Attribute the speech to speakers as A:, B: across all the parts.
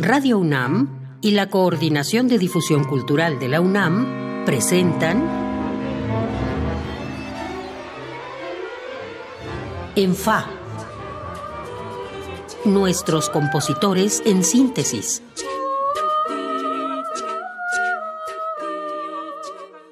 A: Radio UNAM y la Coordinación de Difusión Cultural de la UNAM presentan En Fa. Nuestros compositores en síntesis.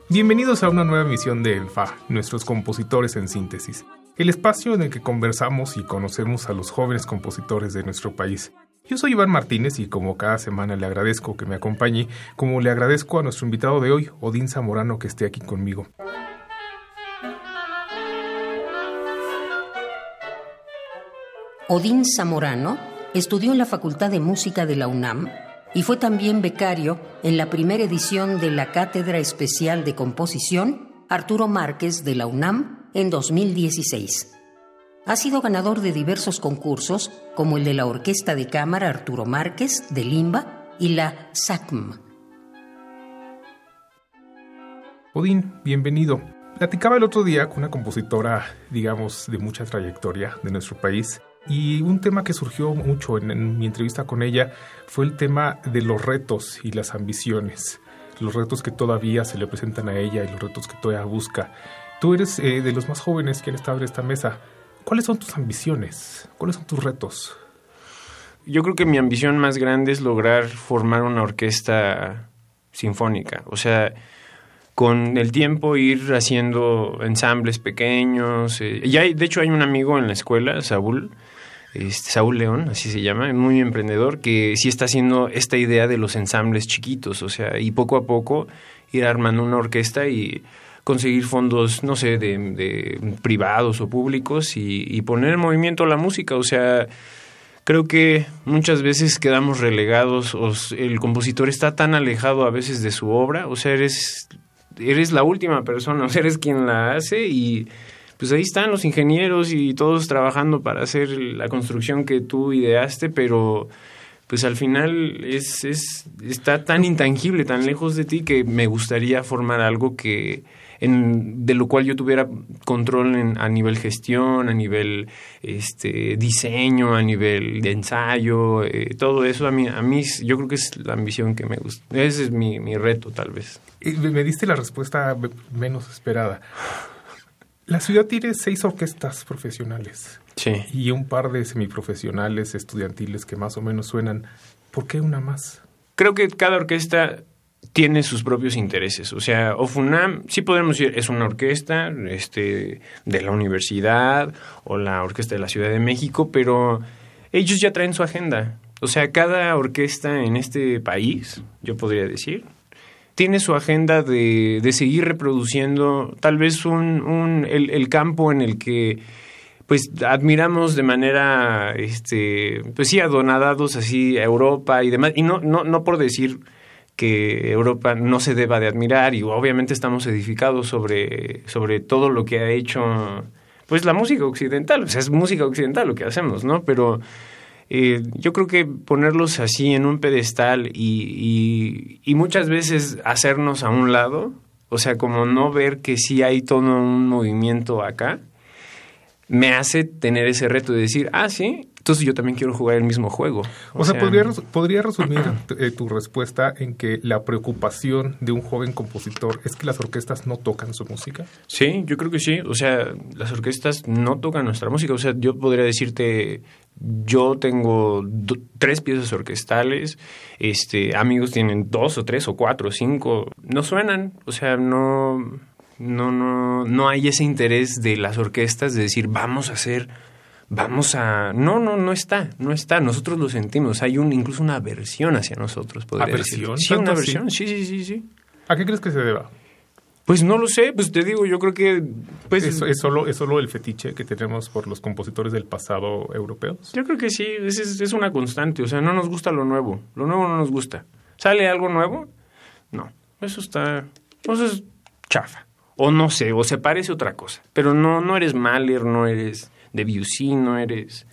B: Bienvenidos a una nueva emisión de ENFA, nuestros compositores en síntesis, el espacio en el que conversamos y conocemos a los jóvenes compositores de nuestro país. Yo soy Iván Martínez y como cada semana le agradezco que me acompañe, como le agradezco a nuestro invitado de hoy, Odín Zamorano, que esté aquí conmigo.
A: Odín Zamorano estudió en la Facultad de Música de la UNAM y fue también becario en la primera edición de la Cátedra Especial de Composición Arturo Márquez de la UNAM en 2016. Ha sido ganador de diversos concursos, como el de la Orquesta de Cámara Arturo Márquez de Limba y la SACM.
B: Odín, bienvenido. Platicaba el otro día con una compositora, digamos, de mucha trayectoria de nuestro país, y un tema que surgió mucho en, mi entrevista con ella fue el tema de los retos y las ambiciones, los retos que todavía se le presentan a ella y los retos que todavía busca. Tú eres eh, de los más jóvenes que han estado en esta mesa. ¿Cuáles son tus ambiciones? ¿Cuáles son tus retos?
C: Yo creo que mi ambición más grande es lograr formar una orquesta sinfónica. O sea, con el tiempo ir haciendo ensambles pequeños. Eh, y hay, de hecho hay un amigo en la escuela, Saúl, este, Saúl León, así se llama, muy emprendedor, que sí está haciendo esta idea de los ensambles chiquitos, o sea, y poco a poco ir armando una orquesta y conseguir fondos, no sé, de, privados o públicos y, y, poner en movimiento la música. O sea, creo que muchas veces quedamos relegados, o el compositor está tan alejado a veces de su obra, o sea, eres, eres la última persona, o sea, eres quien la hace y pues ahí están los ingenieros y todos trabajando para hacer la construcción que tú ideaste, pero pues al final es, es está tan intangible, tan lejos de ti que me gustaría formar algo que en, de lo cual yo tuviera control en, a nivel gestión, a nivel este, diseño, a nivel de ensayo, eh, todo eso a mí, a mí yo creo que es la ambición que me gusta. Ese es mi, mi reto tal vez.
B: Me diste la respuesta menos esperada. La ciudad tiene seis orquestas profesionales.
C: Sí.
B: Y un par de semiprofesionales estudiantiles que más o menos suenan. ¿Por qué una más?
C: Creo que cada orquesta tiene sus propios intereses. O sea, OFUNAM, sí podemos decir, es una orquesta este, de la universidad o la orquesta de la Ciudad de México, pero ellos ya traen su agenda. O sea, cada orquesta en este país, yo podría decir, tiene su agenda de, de seguir reproduciendo tal vez un, un, el, el campo en el que pues admiramos de manera, este, pues sí, adonadados así a Europa y demás. Y no, no, no por decir que Europa no se deba de admirar y obviamente estamos edificados sobre, sobre todo lo que ha hecho pues la música occidental, o sea, es música occidental lo que hacemos, ¿no? Pero eh, yo creo que ponerlos así en un pedestal y, y, y muchas veces hacernos a un lado, o sea, como no ver que sí hay todo un movimiento acá, me hace tener ese reto de decir, ah, sí, entonces yo también quiero jugar el mismo juego.
B: O, o sea, sea, podría, podría resumir eh, tu respuesta en que la preocupación de un joven compositor es que las orquestas no tocan su música.
C: Sí, yo creo que sí. O sea, las orquestas no tocan nuestra música. O sea, yo podría decirte, yo tengo do, tres piezas orquestales, este, amigos tienen dos o tres o cuatro o cinco, no suenan, o sea, no, no, no, no hay ese interés de las orquestas de decir vamos a hacer, vamos a, no, no, no está, no está, nosotros lo sentimos, hay un, incluso una aversión hacia nosotros, podría
B: ¿Aversión?
C: decir. Sí, una aversión, sí, sí, sí, sí.
B: ¿A qué crees que se deba?
C: Pues no lo sé, pues te digo, yo creo que... Pues,
B: ¿Es, es, solo, ¿Es solo el fetiche que tenemos por los compositores del pasado europeos?
C: Yo creo que sí, es, es, es una constante, o sea, no nos gusta lo nuevo, lo nuevo no nos gusta. ¿Sale algo nuevo? No, eso está... Eso es chafa. O no sé, o se parece a otra cosa. Pero no, no eres Mahler, no eres Debussy, no eres...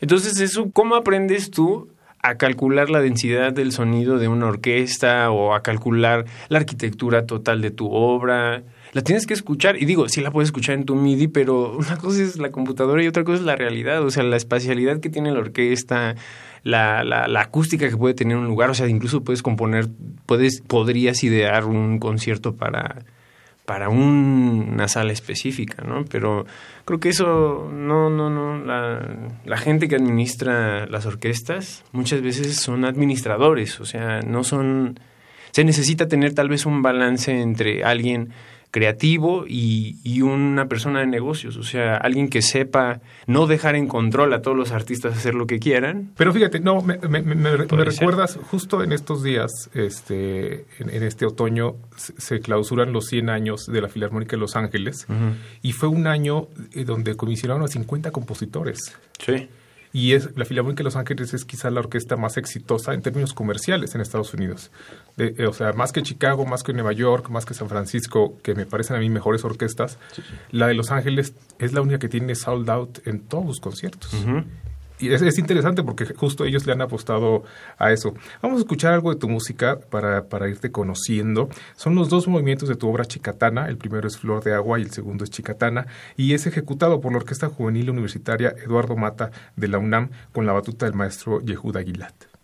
C: Entonces, eso, ¿cómo aprendes tú a calcular la densidad del sonido de una orquesta o a calcular la arquitectura total de tu obra. la tienes que escuchar. Y digo, sí la puedes escuchar en tu MIDI, pero una cosa es la computadora y otra cosa es la realidad. O sea, la espacialidad que tiene la orquesta, la, la, la acústica que puede tener un lugar. O sea, incluso puedes componer, puedes, podrías idear un concierto para para una sala específica, ¿no? Pero creo que eso, no, no, no, la, la, gente que administra las orquestas muchas veces son administradores, o sea, no son, se necesita tener tal vez un balance entre alguien creativo y, y, una persona de negocios, o sea, alguien que sepa no dejar en control a todos los artistas hacer lo que quieran.
B: Pero fíjate, no, me, me, me, recuerdas, justo en estos días, este, en, este otoño, se, clausuran los 100 años de la Filarmónica de Los Ángeles y fue un año eh, donde comisionaron a 50 compositores.
C: Sí
B: y es la Filarmónica de Los Ángeles es quizá la orquesta más exitosa en términos comerciales en Estados Unidos. Eh, o sea, más que Chicago, más que Nueva York, más que San Francisco, que me parecen a mí mejores orquestas, la de Los Ángeles es la única que tiene sold out en todos los conciertos y es, interesante porque justo ellos le han apostado a eso. Vamos a escuchar algo de tu música para, para irte conociendo. Son los dos movimientos de tu obra Chicatana. El primero es Flor de Agua y el segundo es Chicatana. Y es ejecutado por la Orquesta Juvenil Universitaria Eduardo Mata de la UNAM con la batuta del maestro Yehuda Aguilat.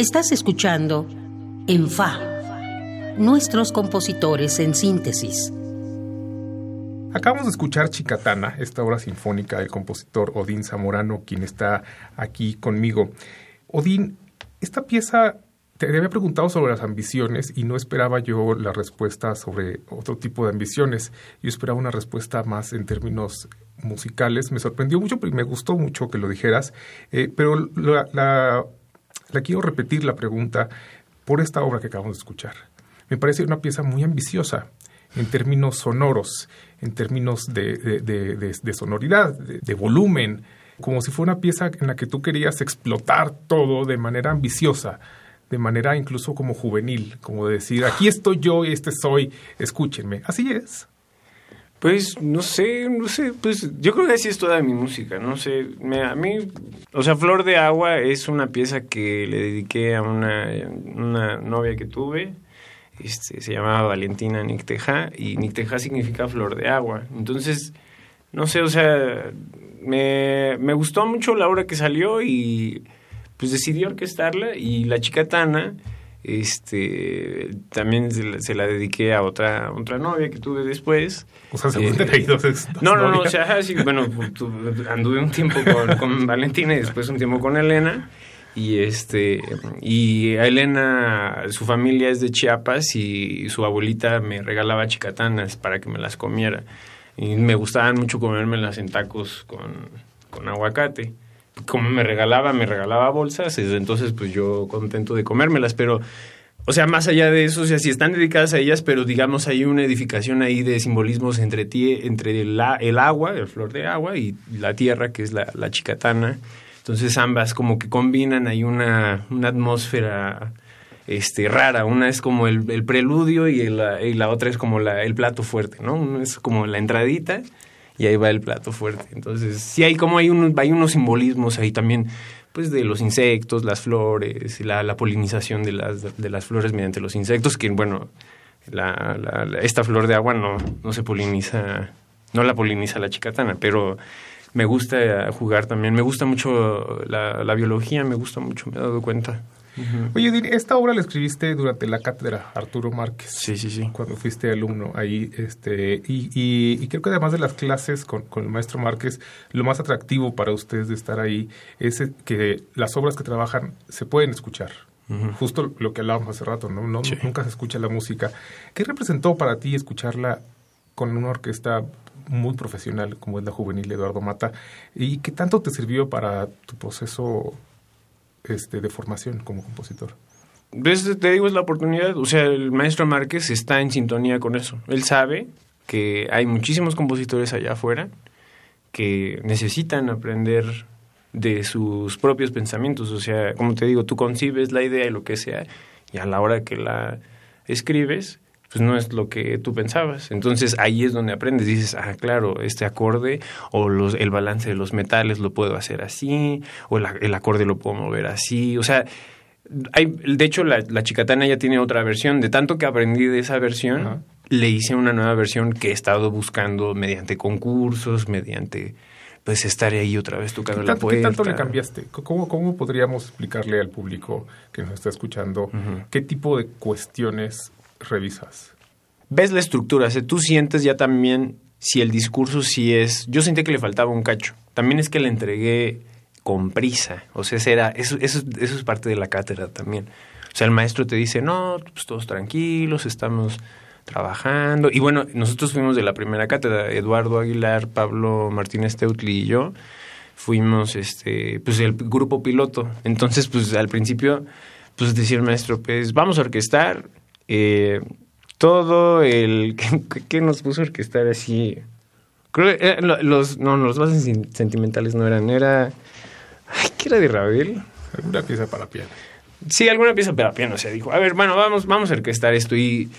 A: Estás escuchando En Fa, nuestros compositores en síntesis.
B: Acabamos de escuchar Chicatana, esta obra sinfónica del compositor Odín Zamorano, quien está aquí conmigo. Odín, esta pieza te había preguntado sobre las ambiciones y no esperaba yo la respuesta sobre otro tipo de ambiciones. Yo esperaba una respuesta más en términos musicales. Me sorprendió mucho, y me gustó mucho que lo dijeras, eh, pero la, la quiero repetir la pregunta por esta obra que acabamos de escuchar. Me parece una pieza muy ambiciosa en términos sonoros, en términos de, de, sonoridad, de, volumen, como si fuera una pieza en la que tú querías explotar todo de manera ambiciosa, de manera incluso como juvenil, como decir, aquí estoy yo y este soy, escúchenme. Así es.
C: Pues no sé, no sé, pues yo creo que así es toda mi música, no sé, me, a mí, o sea, Flor de Agua es una pieza que le dediqué a una, una novia que tuve, este, se llamaba Valentina Nicteja y Nicteja significa flor de agua, entonces, no sé, o sea, me, me gustó mucho la obra que salió y pues decidí orquestarla y la chica Tana este también se la, dediqué a otra otra novia que tuve después.
B: O sea según eh, dos,
C: no no no o sea sí, bueno anduve un tiempo con, con, Valentina y después un tiempo con Elena. Y este y a Elena su familia es de Chiapas y su abuelita me regalaba chicatanas para que me las comiera. Y me gustaban mucho comérmelas en tacos con, con aguacate como me regalaba, me regalaba bolsas, entonces pues yo contento de comérmelas, pero o sea, más allá de eso, o sea, si están dedicadas a ellas, pero digamos hay una edificación ahí de simbolismos entre, entre el, agua, el flor de agua, y la tierra, que es la, la chicatana. Entonces ambas como que combinan ahí una, una atmósfera este, rara. Una es como el, el preludio y, y, la otra es como la, el plato fuerte, ¿no? Uno es como la entradita y ahí va el plato fuerte. Entonces, sí hay como hay unos, hay unos simbolismos ahí también, pues de los insectos, las flores, la, la polinización de las, de las flores mediante los insectos, que bueno, la, la, esta flor de agua no, no se poliniza, no la poliniza la chicatana, pero me gusta jugar también, me gusta mucho la, la biología, me gusta mucho, me he dado cuenta.
B: Oye, esta obra la escribiste durante la cátedra Arturo Márquez.
C: Sí, sí, sí.
B: Cuando fuiste alumno ahí. este Y, y, creo que además de las clases con, con, el maestro Márquez, lo más atractivo para ustedes de estar ahí es que las obras que trabajan se pueden escuchar. Justo lo que hablábamos hace rato, ¿no? no Nunca se escucha la música. ¿Qué representó para ti escucharla con una orquesta muy profesional como es la juvenil Eduardo Mata? ¿Y qué tanto te sirvió para tu proceso este, de formación como compositor?
C: Te digo, es la oportunidad. O sea, el maestro Márquez está en sintonía con eso. Él sabe que hay muchísimos compositores allá afuera que necesitan aprender de sus propios pensamientos. O sea, como te digo, tú concibes la idea y lo que sea, y a la hora que la escribes, pues no es lo que tú pensabas. Entonces ahí es donde aprendes, dices, ah, claro, este acorde o los, el balance de los metales lo puedo hacer así, o el, acorde lo puedo mover así, o sea, hay, de hecho la, la, chicatana ya tiene otra versión, de tanto que aprendí de esa versión, le hice una nueva versión que he estado buscando mediante concursos, mediante pues estar ahí otra vez tocando la puerta.
B: ¿Qué tanto le cambiaste? ¿Cómo, ¿Cómo podríamos explicarle al público que nos está escuchando qué tipo de cuestiones revisas.
C: Ves la estructura, o tú sientes ya también si el discurso sí es... Yo sentí que le faltaba un cacho. También es que le entregué con prisa. O sea, era, eso, eso, eso es parte de la cátedra también. O sea, el maestro te dice, no, pues todos tranquilos, estamos trabajando. Y bueno, nosotros fuimos de la primera cátedra, Eduardo Aguilar, Pablo Martínez Teutli y yo, fuimos este, pues el grupo piloto. Entonces, pues al principio, pues decía el maestro, pues vamos a orquestar, eh, todo el que, nos puso a orquestar así. Creo que eh, los no los bases sentimentales no eran era ay qué era de Ravel
B: alguna pieza para piano.
C: Sí alguna pieza para piano o sea dijo. A ver bueno vamos vamos a orquestar esto y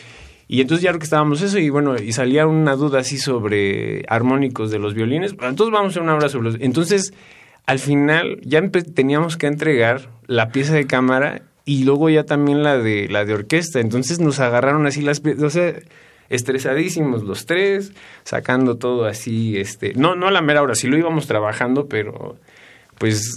C: y entonces ya orquestábamos eso y bueno y salía una duda así sobre armónicos de los violines. Entonces vamos a hacer una obra sobre los entonces al final ya teníamos que entregar la pieza de cámara y luego ya también la de la de orquesta. Entonces nos agarraron así las, o sea, estresadísimos los tres, sacando todo así, este, no no a la mera hora, sí lo íbamos trabajando, pero pues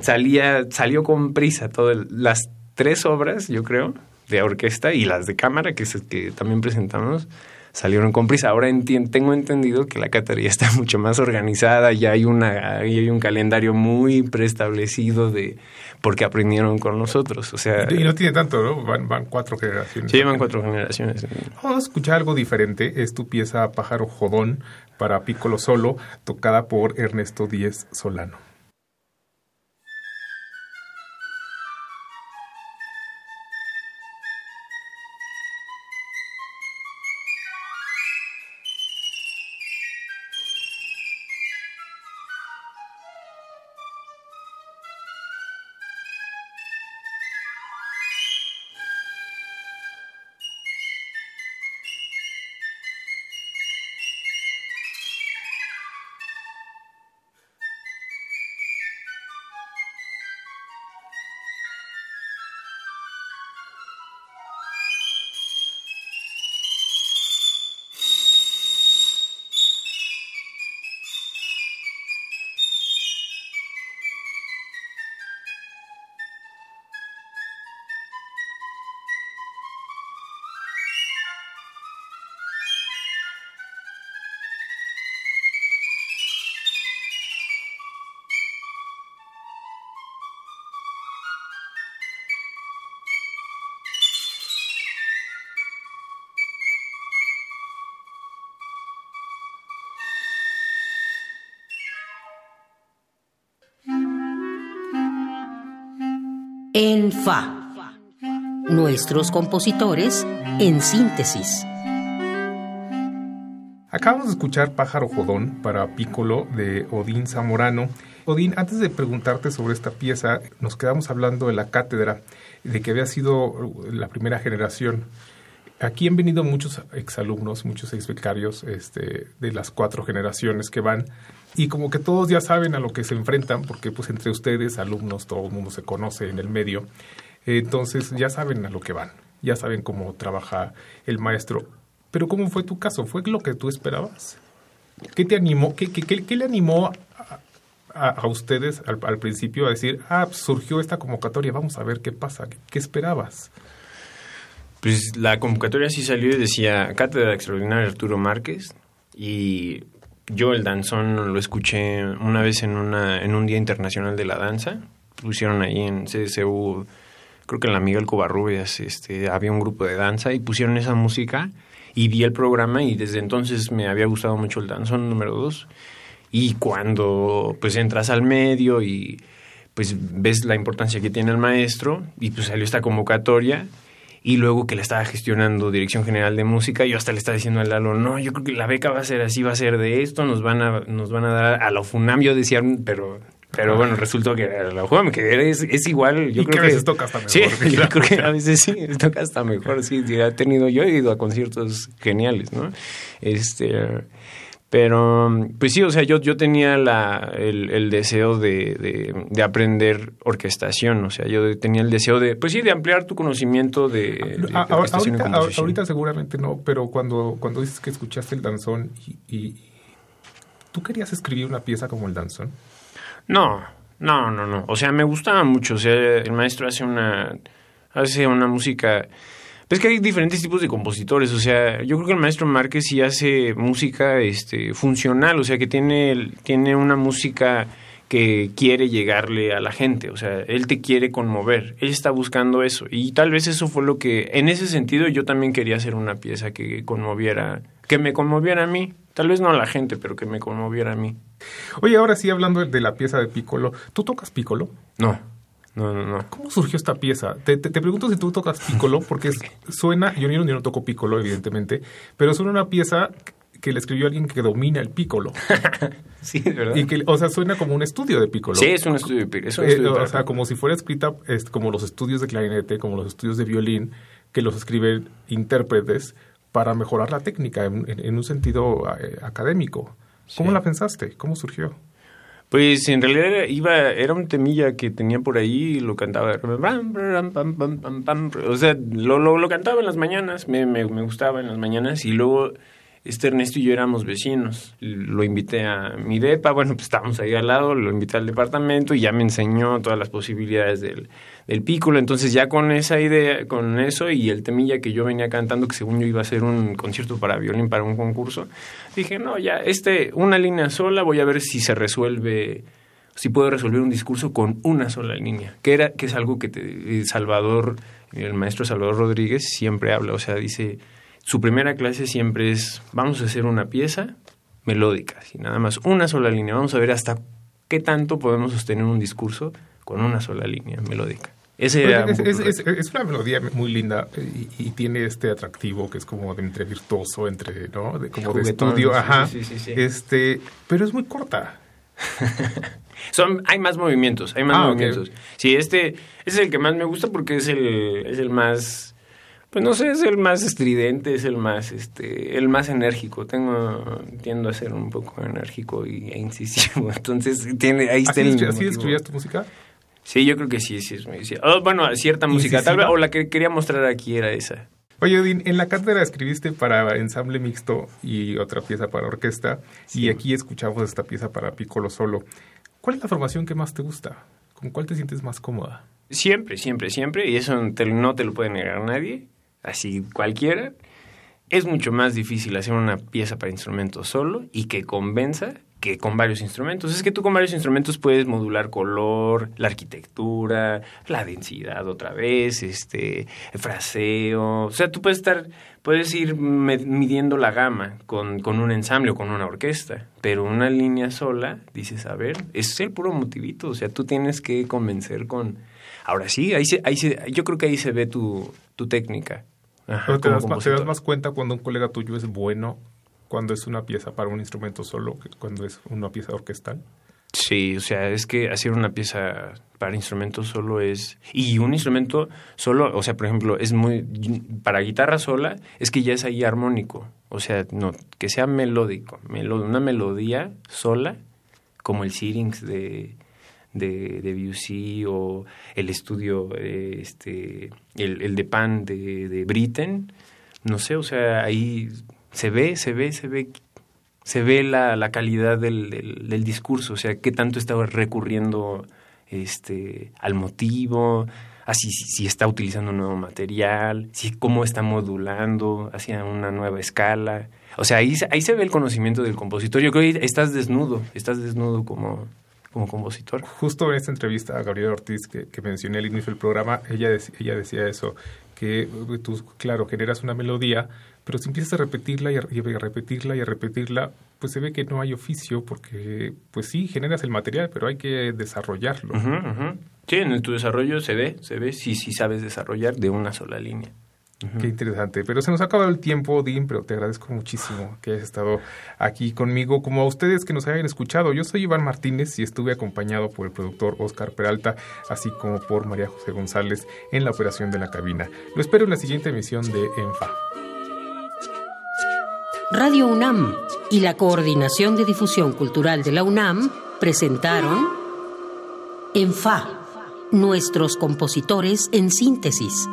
C: salía salió con prisa todo las tres obras, yo creo, de orquesta y las de cámara que, que también presentamos salieron con prisa. Ahora tengo entendido que la cátedra ya está mucho más organizada, ya hay, una, hay un calendario muy preestablecido de porque aprendieron con nosotros. O sea,
B: y no tiene tanto, ¿no? Van, van cuatro generaciones.
C: Sí, van cuatro generaciones.
B: Vamos a escuchar algo diferente. Es tu pieza Pájaro Jodón para Piccolo Solo, tocada por Ernesto Díez Solano.
A: En Fa. Nuestros compositores en síntesis.
B: Acabamos de escuchar Pájaro Jodón para Piccolo de Odín Zamorano. Odín, antes de preguntarte sobre esta pieza, nos quedamos hablando de la cátedra, de que había sido la primera generación. Aquí han venido muchos exalumnos, muchos exbecarios este, de las cuatro generaciones que van y como que todos ya saben a lo que se enfrentan, porque pues entre ustedes, alumnos, todo el mundo se conoce en el medio, entonces ya saben a lo que van, ya saben cómo trabaja el maestro. Pero ¿cómo fue tu caso? ¿Fue lo que tú esperabas? ¿Qué te animó? ¿Qué, qué, le animó a, ustedes al, principio a decir, ah, pues, surgió esta convocatoria, vamos a ver qué pasa? ¿Qué, esperabas?
C: Pues la convocatoria sí salió y decía Cátedra Extraordinaria Arturo Márquez y yo el danzón lo escuché una vez en, una, en un Día Internacional de la Danza. Pusieron ahí en CSU, creo que en la Miguel Covarrubias, este, había un grupo de danza y pusieron esa música y vi el programa y desde entonces me había gustado mucho el danzón número dos. Y cuando pues entras al medio y pues ves la importancia que tiene el maestro y pues salió esta convocatoria y luego que la estaba gestionando Dirección General de Música, yo hasta le estaba diciendo al Lalo, no, yo creo que la beca va a ser así, va a ser de esto, nos van a, nos van a dar a la FUNAM, yo decía, pero pero bueno, resultó que la FUNAM que es, es igual. Yo
B: y
C: creo
B: que a veces toca hasta mejor.
C: Sí, yo creo que a veces sí, toca hasta mejor. Sí, he tenido, yo he ido a conciertos geniales, ¿no? Este, pero, pues sí, o sea, yo, yo tenía la, el, deseo de, de, aprender orquestación, o sea, yo tenía el deseo de, pues sí, de ampliar tu conocimiento de,
B: ah, orquestación ahorita, y ahorita seguramente no, pero cuando, cuando dices que escuchaste el danzón y, ¿Tú querías escribir una pieza como el danzón?
C: No, no, no, no. O sea, me gustaba mucho. O sea, el maestro hace una, hace una música es que hay diferentes tipos de compositores, o sea, yo creo que el maestro Márquez sí hace música este, funcional, o sea, que tiene, tiene una música que quiere llegarle a la gente, o sea, él te quiere conmover, él está buscando eso y tal vez eso fue lo que, en ese sentido yo también quería hacer una pieza que conmoviera, que me conmoviera a mí, tal vez no a la gente, pero que me conmoviera a mí.
B: Oye, ahora sí hablando de la pieza de Piccolo, ¿tú tocas Piccolo?
C: No. No, no, no.
B: ¿Cómo surgió esta pieza? Te, te, pregunto si tú tocas piccolo, porque suena, yo, yo, no toco piccolo, evidentemente, pero suena una pieza que le escribió alguien que domina el piccolo.
C: sí, ¿verdad?
B: Y que, o sea, suena como un estudio de piccolo.
C: Sí, es un estudio de piccolo. Eh,
B: o sea, como si fuera escrita como los estudios de clarinete, como los estudios de violín, que los escriben intérpretes para mejorar la técnica en, un sentido eh, académico. ¿Cómo la pensaste? ¿Cómo surgió?
C: Pues en realidad iba, era un temilla que tenía por ahí y lo cantaba. O sea, lo, lo, cantaba en las mañanas, me, me, gustaba en las mañanas y luego este Ernesto y yo éramos vecinos. Lo invité a mi depa, bueno, pues estábamos ahí al lado, lo invité al departamento y ya me enseñó todas las posibilidades del, del pícolo. Entonces ya con esa idea, con eso y el temilla que yo venía cantando, que según yo iba a ser un concierto para violín para un concurso, dije, no, ya, este, una línea sola, voy a ver si se resuelve si puedo resolver un discurso con una sola línea, que era que es algo que te, Salvador, el maestro Salvador Rodríguez siempre habla, o sea, dice, su primera clase siempre es, vamos a hacer una pieza melódica, y nada más una sola línea, vamos a ver hasta qué tanto podemos sostener un discurso con una sola línea melódica.
B: Ese era es, una melodía muy linda y, tiene este atractivo que es como de entre virtuoso, entre, ¿no? De, como de estudio, ajá. este, pero es muy corta.
C: Son, hay más movimientos, hay más ah, movimientos. Sí, este, es el que más me gusta porque es el, es el más pues no sé, es el más estridente, es el más, este, el más enérgico. Tengo, tiendo a ser un poco enérgico y, e incisivo. Entonces, tiene, ahí está
B: el ¿Así estudias tu música?
C: Sí, yo creo que sí, sí muy... Oh, bueno, cierta música, tal vez, o la que quería mostrar aquí era esa.
B: Oye, Odín, en la cátedra escribiste para ensamble mixto y otra pieza para orquesta, y aquí escuchamos esta pieza para piccolo solo. ¿Cuál es la formación que más te gusta? ¿Con cuál te sientes más cómoda?
C: Siempre, siempre, siempre, y eso no te lo puede negar nadie así cualquiera, es mucho más difícil hacer una pieza para instrumento solo y que convenza que con varios instrumentos. Es que tú con varios instrumentos puedes modular color, la arquitectura, la densidad otra vez, este, el fraseo. O sea, tú puedes estar, puedes ir midiendo la gama con, con un ensamble o con una orquesta, pero una línea sola, dices, a ver, es el puro motivito. O sea, tú tienes que convencer con... Ahora sí, ahí se, ahí se, yo creo que ahí se ve tu, tu técnica.
B: Pero te das, más, te das, más, cuenta cuando un colega tuyo es bueno, cuando es una pieza para un instrumento solo, que cuando es una pieza orquestal.
C: Sí, o sea, es que hacer una pieza para instrumento solo es... Y un instrumento solo, o sea, por ejemplo, es muy... Para guitarra sola, es que ya es ahí armónico. O sea, no, que sea melódico. una melodía sola, como el Syrinx de, de, de o el estudio, eh, este, el, el, de Pan de, de Britten, no sé, o sea, ahí se ve, se ve, se ve, se ve la, la calidad del, del, discurso, o sea, qué tanto está recurriendo este, al motivo, así si, está utilizando un nuevo material, si cómo está modulando hacia una nueva escala. O sea, ahí, ahí se ve el conocimiento del compositor. Yo creo que estás desnudo, estás desnudo como, como compositor.
B: Justo en esta entrevista a Gabriela Ortiz que, mencioné al inicio del programa, ella, ella decía eso, que eh, tú, claro, generas una melodía, pero si empiezas a repetirla y a, repetirla y a repetirla, pues se ve que no hay oficio porque, pues sí, generas el material, pero hay que desarrollarlo.
C: Sí, en tu desarrollo se ve, se ve si, si sabes desarrollar de una sola línea.
B: Qué interesante. Pero se nos ha acabado el tiempo, Dean, pero te agradezco muchísimo que hayas estado aquí conmigo, como a ustedes que nos hayan escuchado. Yo soy Iván Martínez y estuve acompañado por el productor Oscar Peralta, así como por María José González en la operación de la cabina. Lo espero en la siguiente emisión de ENFA.
A: Radio UNAM y la Coordinación de Difusión Cultural de la UNAM presentaron ENFA, nuestros compositores en síntesis.